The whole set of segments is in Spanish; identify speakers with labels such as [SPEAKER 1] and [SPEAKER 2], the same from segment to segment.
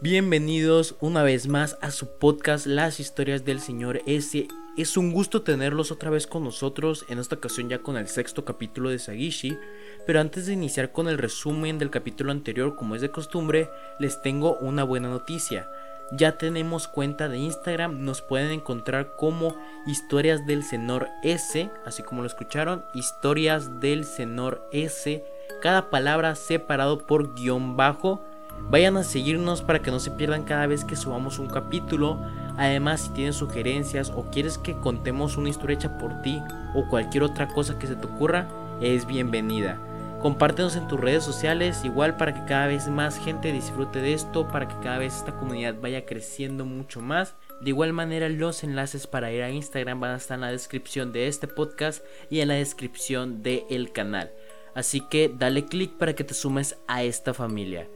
[SPEAKER 1] Bienvenidos una vez más a su podcast Las historias del Señor S. Es un gusto tenerlos otra vez con nosotros, en esta ocasión ya con el sexto capítulo de Sagishi. Pero antes de iniciar con el resumen del capítulo anterior, como es de costumbre, les tengo una buena noticia. Ya tenemos cuenta de Instagram, nos pueden encontrar como Historias del Senor S, así como lo escucharon, Historias del Senor S, cada palabra separado por guion bajo Vayan a seguirnos para que no se pierdan cada vez que subamos un capítulo. Además, si tienes sugerencias o quieres que contemos una historia hecha por ti o cualquier otra cosa que se te ocurra, es bienvenida. Compártenos en tus redes sociales igual para que cada vez más gente disfrute de esto, para que cada vez esta comunidad vaya creciendo mucho más. De igual manera los enlaces para ir a Instagram van a estar en la descripción de este podcast y en la descripción del canal. Así que dale click para que te sumes a esta familia.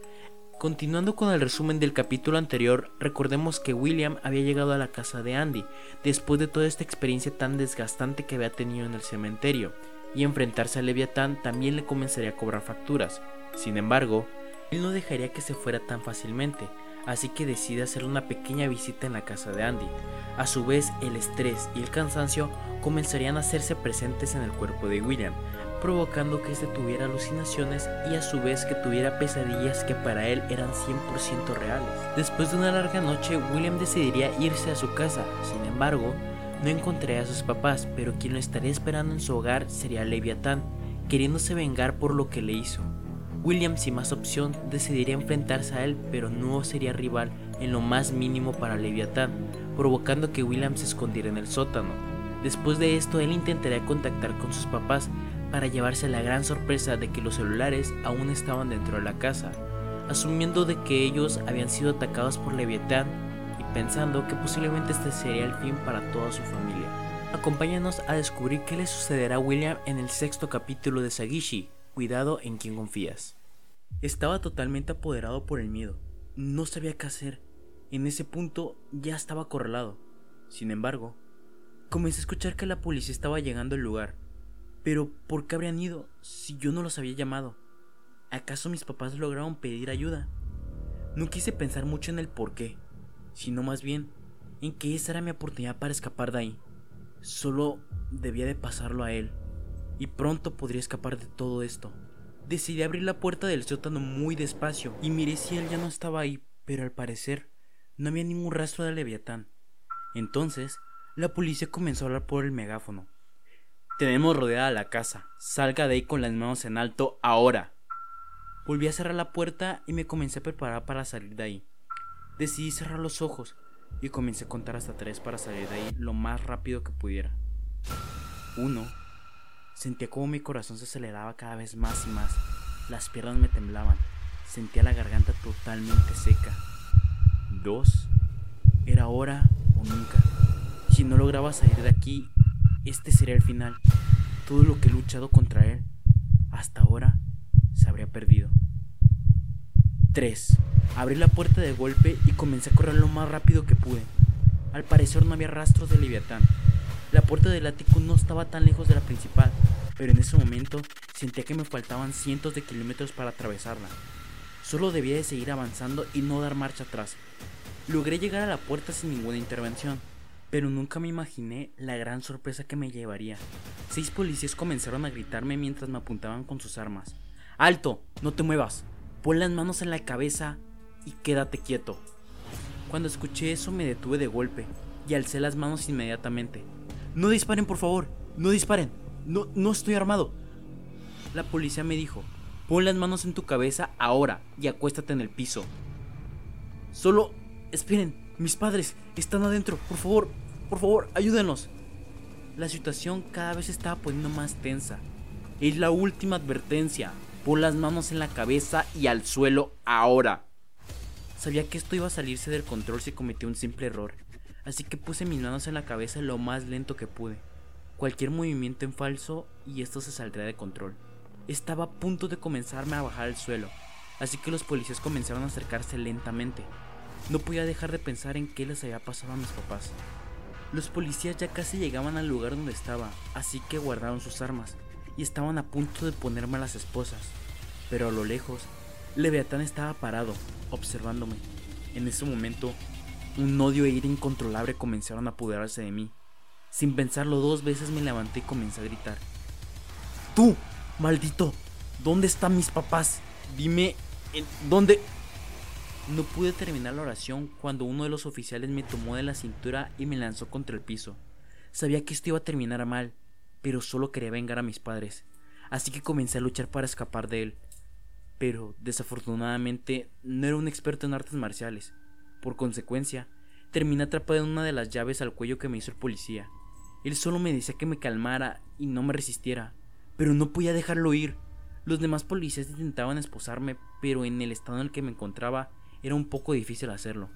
[SPEAKER 1] Continuando con el resumen del capítulo anterior, recordemos que William había llegado a la casa de Andy después de toda esta experiencia tan desgastante que había tenido en el cementerio, y enfrentarse a Leviatán también le comenzaría a cobrar facturas. Sin embargo, él no dejaría que se fuera tan fácilmente, así que decide hacer una pequeña visita en la casa de Andy. A su vez, el estrés y el cansancio comenzarían a hacerse presentes en el cuerpo de William, provocando que éste tuviera alucinaciones y a su vez que tuviera pesadillas que para él eran 100% reales. Después de una larga noche, William decidiría irse a su casa, sin embargo, no encontraría a sus papás, pero quien lo estaría esperando en su hogar sería Leviatán, queriéndose vengar por lo que le hizo. William, sin más opción, decidiría enfrentarse a él, pero no sería rival en lo más mínimo para Leviatán, provocando que William se escondiera en el sótano. Después de esto, él intentaría contactar con sus papás, para llevarse la gran sorpresa de que los celulares aún estaban dentro de la casa, asumiendo de que ellos habían sido atacados por Leviatán y pensando que posiblemente este sería el fin para toda su familia. Acompáñanos a descubrir qué le sucederá a William en el sexto capítulo de Sagishi, Cuidado en quien confías. Estaba totalmente apoderado por el miedo, no sabía qué hacer, en ese punto ya estaba acorralado. Sin embargo, comencé a escuchar que la policía estaba llegando al lugar, pero, ¿por qué habrían ido si yo no los había llamado? ¿Acaso mis papás lograron pedir ayuda? No quise pensar mucho en el por qué, sino más bien en que esa era mi oportunidad para escapar de ahí. Solo debía de pasarlo a él, y pronto podría escapar de todo esto. Decidí abrir la puerta del sótano muy despacio y miré si él ya no estaba ahí, pero al parecer no había ningún rastro de Leviatán. Entonces, la policía comenzó a hablar por el megáfono. Tenemos rodeada la casa. Salga de ahí con las manos en alto ahora. Volví a cerrar la puerta y me comencé a preparar para salir de ahí. Decidí cerrar los ojos y comencé a contar hasta tres para salir de ahí lo más rápido que pudiera. Uno. Sentía como mi corazón se aceleraba cada vez más y más. Las piernas me temblaban. Sentía la garganta totalmente seca. Dos. Era ahora o nunca. Si no lograba salir de aquí, este sería el final. Todo lo que he luchado contra él hasta ahora se habría perdido. 3. Abrí la puerta de golpe y comencé a correr lo más rápido que pude. Al parecer no había rastros de Leviatán. La puerta del ático no estaba tan lejos de la principal, pero en ese momento sentía que me faltaban cientos de kilómetros para atravesarla. Solo debía de seguir avanzando y no dar marcha atrás. Logré llegar a la puerta sin ninguna intervención pero nunca me imaginé la gran sorpresa que me llevaría. Seis policías comenzaron a gritarme mientras me apuntaban con sus armas. ¡Alto! ¡No te muevas! Pon las manos en la cabeza y quédate quieto. Cuando escuché eso me detuve de golpe y alcé las manos inmediatamente. No disparen, por favor, no disparen. No, no estoy armado. La policía me dijo, pon las manos en tu cabeza ahora y acuéstate en el piso. Solo... Esperen, mis padres están adentro, por favor, por favor, ayúdenos. La situación cada vez estaba poniendo más tensa. Es la última advertencia. Pon las manos en la cabeza y al suelo ahora. Sabía que esto iba a salirse del control si cometí un simple error, así que puse mis manos en la cabeza lo más lento que pude. Cualquier movimiento en falso y esto se saldría de control. Estaba a punto de comenzarme a bajar al suelo, así que los policías comenzaron a acercarse lentamente. No podía dejar de pensar en qué les había pasado a mis papás. Los policías ya casi llegaban al lugar donde estaba, así que guardaron sus armas y estaban a punto de ponerme a las esposas. Pero a lo lejos, Leviatán estaba parado, observándome. En ese momento, un odio e ira incontrolable comenzaron a apoderarse de mí. Sin pensarlo dos veces me levanté y comencé a gritar. ¡Tú, maldito! ¿Dónde están mis papás? Dime, ¿en ¿dónde? No pude terminar la oración cuando uno de los oficiales me tomó de la cintura y me lanzó contra el piso. Sabía que esto iba a terminar mal, pero solo quería vengar a mis padres, así que comencé a luchar para escapar de él. Pero, desafortunadamente, no era un experto en artes marciales. Por consecuencia, terminé atrapado en una de las llaves al cuello que me hizo el policía. Él solo me decía que me calmara y no me resistiera, pero no podía dejarlo ir. Los demás policías intentaban esposarme, pero en el estado en el que me encontraba era un poco difícil hacerlo.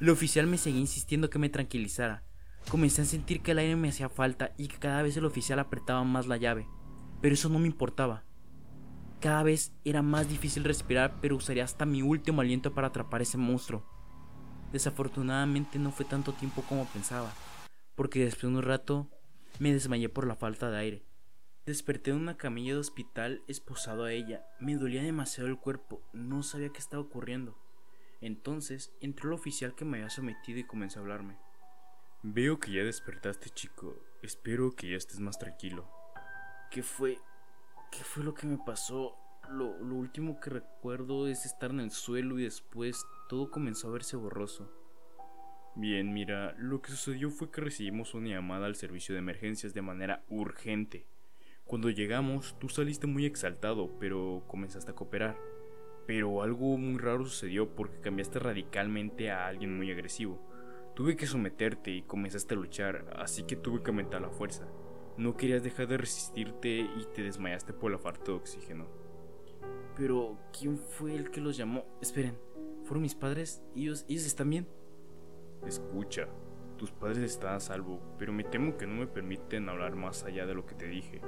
[SPEAKER 1] El oficial me seguía insistiendo que me tranquilizara. Comencé a sentir que el aire me hacía falta y que cada vez el oficial apretaba más la llave, pero eso no me importaba. Cada vez era más difícil respirar, pero usaría hasta mi último aliento para atrapar ese monstruo. Desafortunadamente no fue tanto tiempo como pensaba, porque después de un rato me desmayé por la falta de aire. Desperté en una camilla de hospital esposado a ella. Me dolía demasiado el cuerpo, no sabía qué estaba ocurriendo. Entonces entró el oficial que me había sometido y comenzó a hablarme.
[SPEAKER 2] Veo que ya despertaste, chico. Espero que ya estés más tranquilo.
[SPEAKER 1] ¿Qué fue? ¿Qué fue lo que me pasó? Lo, lo, último que recuerdo es estar en el suelo y después todo comenzó a verse borroso.
[SPEAKER 2] Bien, mira, lo que sucedió fue que recibimos una llamada al servicio de emergencias de manera urgente. Cuando llegamos, tú saliste muy exaltado, pero comenzaste a cooperar. Pero algo muy raro sucedió porque cambiaste radicalmente a alguien muy agresivo. Tuve que someterte y comenzaste a luchar, así que tuve que aumentar la fuerza. No querías dejar de resistirte y te desmayaste por la falta de oxígeno.
[SPEAKER 1] Pero, ¿quién fue el que los llamó? Esperen, ¿fueron mis padres? ¿Ellos, ellos están bien?
[SPEAKER 2] Escucha, tus padres están a salvo, pero me temo que no me permiten hablar más allá de lo que te dije.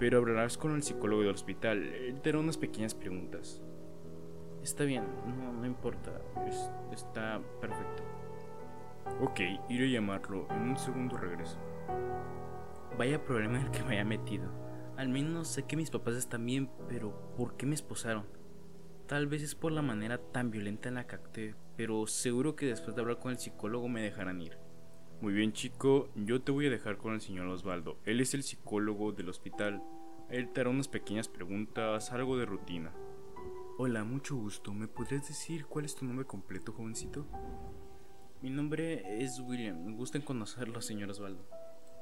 [SPEAKER 2] Pero hablarás con el psicólogo del hospital, él te hará unas pequeñas preguntas.
[SPEAKER 1] Está bien, no, no importa, es, está perfecto.
[SPEAKER 2] Ok, iré a llamarlo, en un segundo regreso.
[SPEAKER 1] Vaya problema en el que me haya metido. Al menos sé que mis papás están bien, pero ¿por qué me esposaron? Tal vez es por la manera tan violenta en la que actué, pero seguro que después de hablar con el psicólogo me dejarán ir.
[SPEAKER 2] Muy bien chico, yo te voy a dejar con el señor Osvaldo. Él es el psicólogo del hospital. Él te hará unas pequeñas preguntas, algo de rutina.
[SPEAKER 3] Hola, mucho gusto. ¿Me podrías decir cuál es tu nombre completo, jovencito?
[SPEAKER 1] Mi nombre es William. Me gusta conocerlo, señor Osvaldo.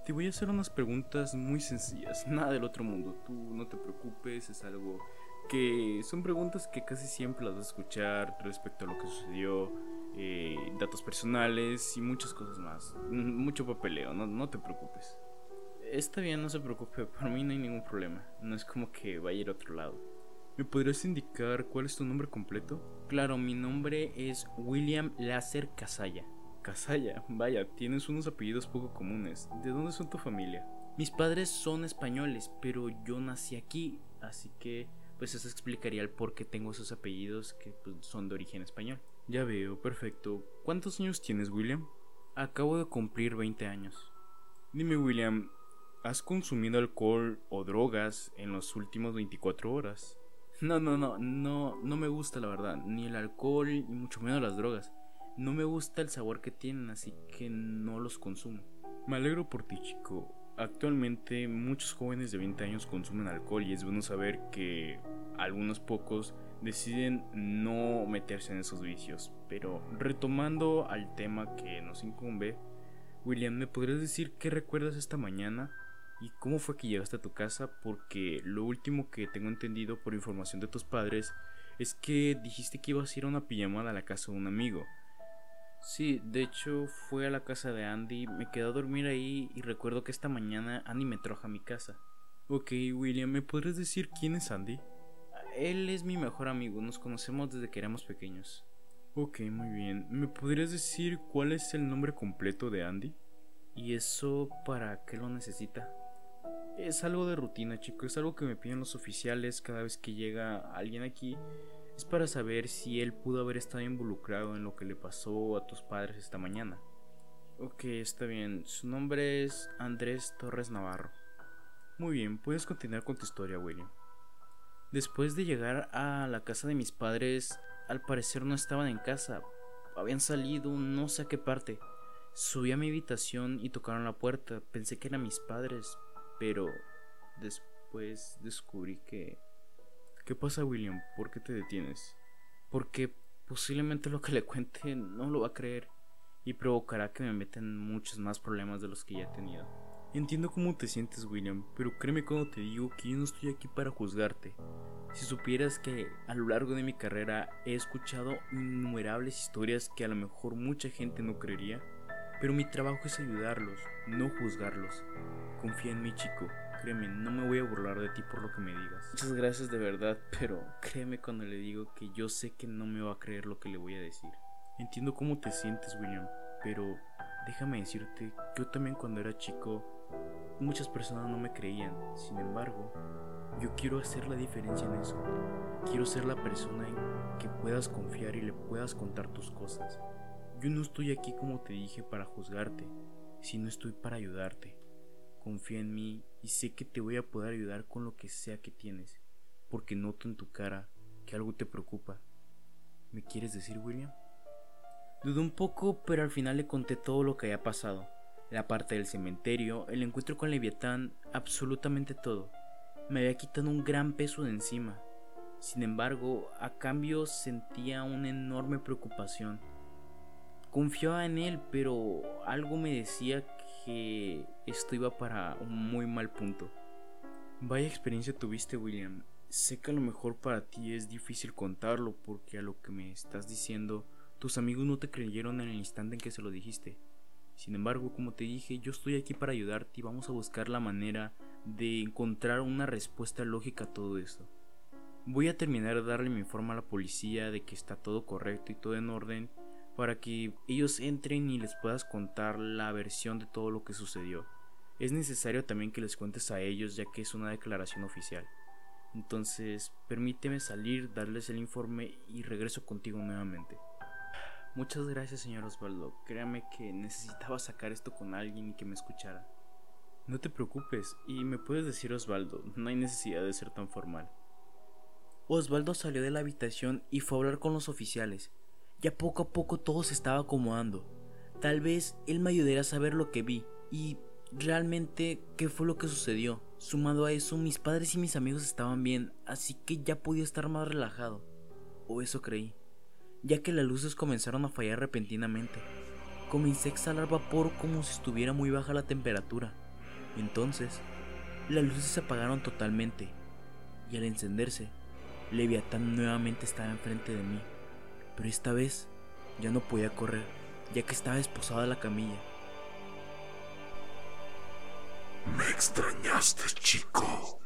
[SPEAKER 3] Te voy a hacer unas preguntas muy sencillas, nada del otro mundo. Tú no te preocupes, es algo que son preguntas que casi siempre las vas a escuchar respecto a lo que sucedió, eh, datos personales y muchas cosas más. Mucho papeleo, no, no te preocupes.
[SPEAKER 1] Está bien, no se preocupe, por mí no hay ningún problema. No es como que vaya a ir a otro lado.
[SPEAKER 3] ¿Me podrías indicar cuál es tu nombre completo?
[SPEAKER 1] Claro, mi nombre es William Láser Casalla.
[SPEAKER 3] Casalla, vaya, tienes unos apellidos poco comunes. ¿De dónde son tu familia?
[SPEAKER 1] Mis padres son españoles, pero yo nací aquí, así que pues eso explicaría el por qué tengo esos apellidos que pues, son de origen español.
[SPEAKER 3] Ya veo, perfecto. ¿Cuántos años tienes, William?
[SPEAKER 1] Acabo de cumplir 20 años.
[SPEAKER 3] Dime, William, ¿has consumido alcohol o drogas en los últimos 24 horas?
[SPEAKER 1] No, no, no, no, no me gusta la verdad, ni el alcohol, ni mucho menos las drogas. No me gusta el sabor que tienen, así que no los consumo.
[SPEAKER 3] Me alegro por ti, chico. Actualmente muchos jóvenes de 20 años consumen alcohol y es bueno saber que algunos pocos deciden no meterse en esos vicios. Pero retomando al tema que nos incumbe, William, ¿me podrías decir qué recuerdas esta mañana? ¿Y cómo fue que llegaste a tu casa? Porque lo último que tengo entendido por información de tus padres es que dijiste que ibas a ir a una pijamada a la casa de un amigo.
[SPEAKER 1] Sí, de hecho fue a la casa de Andy, me quedé a dormir ahí y recuerdo que esta mañana Andy me trajo a mi casa.
[SPEAKER 3] Ok, William, ¿me podrías decir quién es Andy?
[SPEAKER 1] Él es mi mejor amigo, nos conocemos desde que éramos pequeños.
[SPEAKER 3] Ok, muy bien. ¿Me podrías decir cuál es el nombre completo de Andy?
[SPEAKER 1] ¿Y eso para qué lo necesita?
[SPEAKER 3] Es algo de rutina, chico. Es algo que me piden los oficiales cada vez que llega alguien aquí. Es para saber si él pudo haber estado involucrado en lo que le pasó a tus padres esta mañana.
[SPEAKER 1] Ok, está bien. Su nombre es Andrés Torres Navarro.
[SPEAKER 3] Muy bien, puedes continuar con tu historia, William.
[SPEAKER 1] Después de llegar a la casa de mis padres, al parecer no estaban en casa, habían salido, no sé a qué parte. Subí a mi habitación y tocaron la puerta. Pensé que eran mis padres, pero después descubrí que...
[SPEAKER 2] ¿Qué pasa, William? ¿Por qué te detienes?
[SPEAKER 1] Porque posiblemente lo que le cuente no lo va a creer y provocará que me metan muchos más problemas de los que ya he tenido.
[SPEAKER 2] Entiendo cómo te sientes, William, pero créeme cuando te digo que yo no estoy aquí para juzgarte.
[SPEAKER 1] Si supieras que a lo largo de mi carrera he escuchado innumerables historias que a lo mejor mucha gente no creería, pero mi trabajo es ayudarlos, no juzgarlos. Confía en mí, chico. Créeme, no me voy a burlar de ti por lo que me digas. Muchas gracias de verdad, pero créeme cuando le digo que yo sé que no me va a creer lo que le voy a decir.
[SPEAKER 2] Entiendo cómo te sientes, William, pero déjame decirte, yo también cuando era chico, muchas personas no me creían. Sin embargo, yo quiero hacer la diferencia en eso. Quiero ser la persona en que puedas confiar y le puedas contar tus cosas. Yo no estoy aquí como te dije para juzgarte, sino estoy para ayudarte. Confía en mí y sé que te voy a poder ayudar con lo que sea que tienes, porque noto en tu cara que algo te preocupa. ¿Me quieres decir, William?
[SPEAKER 1] Dudé un poco, pero al final le conté todo lo que había pasado. La parte del cementerio, el encuentro con Leviatán, absolutamente todo. Me había quitado un gran peso de encima. Sin embargo, a cambio sentía una enorme preocupación Confiaba en él, pero algo me decía que esto iba para un muy mal punto.
[SPEAKER 2] Vaya experiencia tuviste, William. Sé que a lo mejor para ti es difícil contarlo porque a lo que me estás diciendo, tus amigos no te creyeron en el instante en que se lo dijiste. Sin embargo, como te dije, yo estoy aquí para ayudarte y vamos a buscar la manera de encontrar una respuesta lógica a todo esto. Voy a terminar de darle mi informe a la policía de que está todo correcto y todo en orden para que ellos entren y les puedas contar la versión de todo lo que sucedió. Es necesario también que les cuentes a ellos ya que es una declaración oficial. Entonces, permíteme salir, darles el informe y regreso contigo nuevamente.
[SPEAKER 1] Muchas gracias, señor Osvaldo. Créame que necesitaba sacar esto con alguien y que me escuchara.
[SPEAKER 2] No te preocupes, y me puedes decir Osvaldo, no hay necesidad de ser tan formal.
[SPEAKER 1] Osvaldo salió de la habitación y fue a hablar con los oficiales. Ya poco a poco todo se estaba acomodando. Tal vez él me ayudara a saber lo que vi y realmente qué fue lo que sucedió. Sumado a eso, mis padres y mis amigos estaban bien, así que ya podía estar más relajado. O eso creí, ya que las luces comenzaron a fallar repentinamente. Comencé a exhalar vapor como si estuviera muy baja la temperatura. Entonces, las luces se apagaron totalmente, y al encenderse, Leviatán nuevamente estaba enfrente de mí pero esta vez ya no podía correr, ya que estaba esposada la camilla.
[SPEAKER 4] Me extrañaste, chico.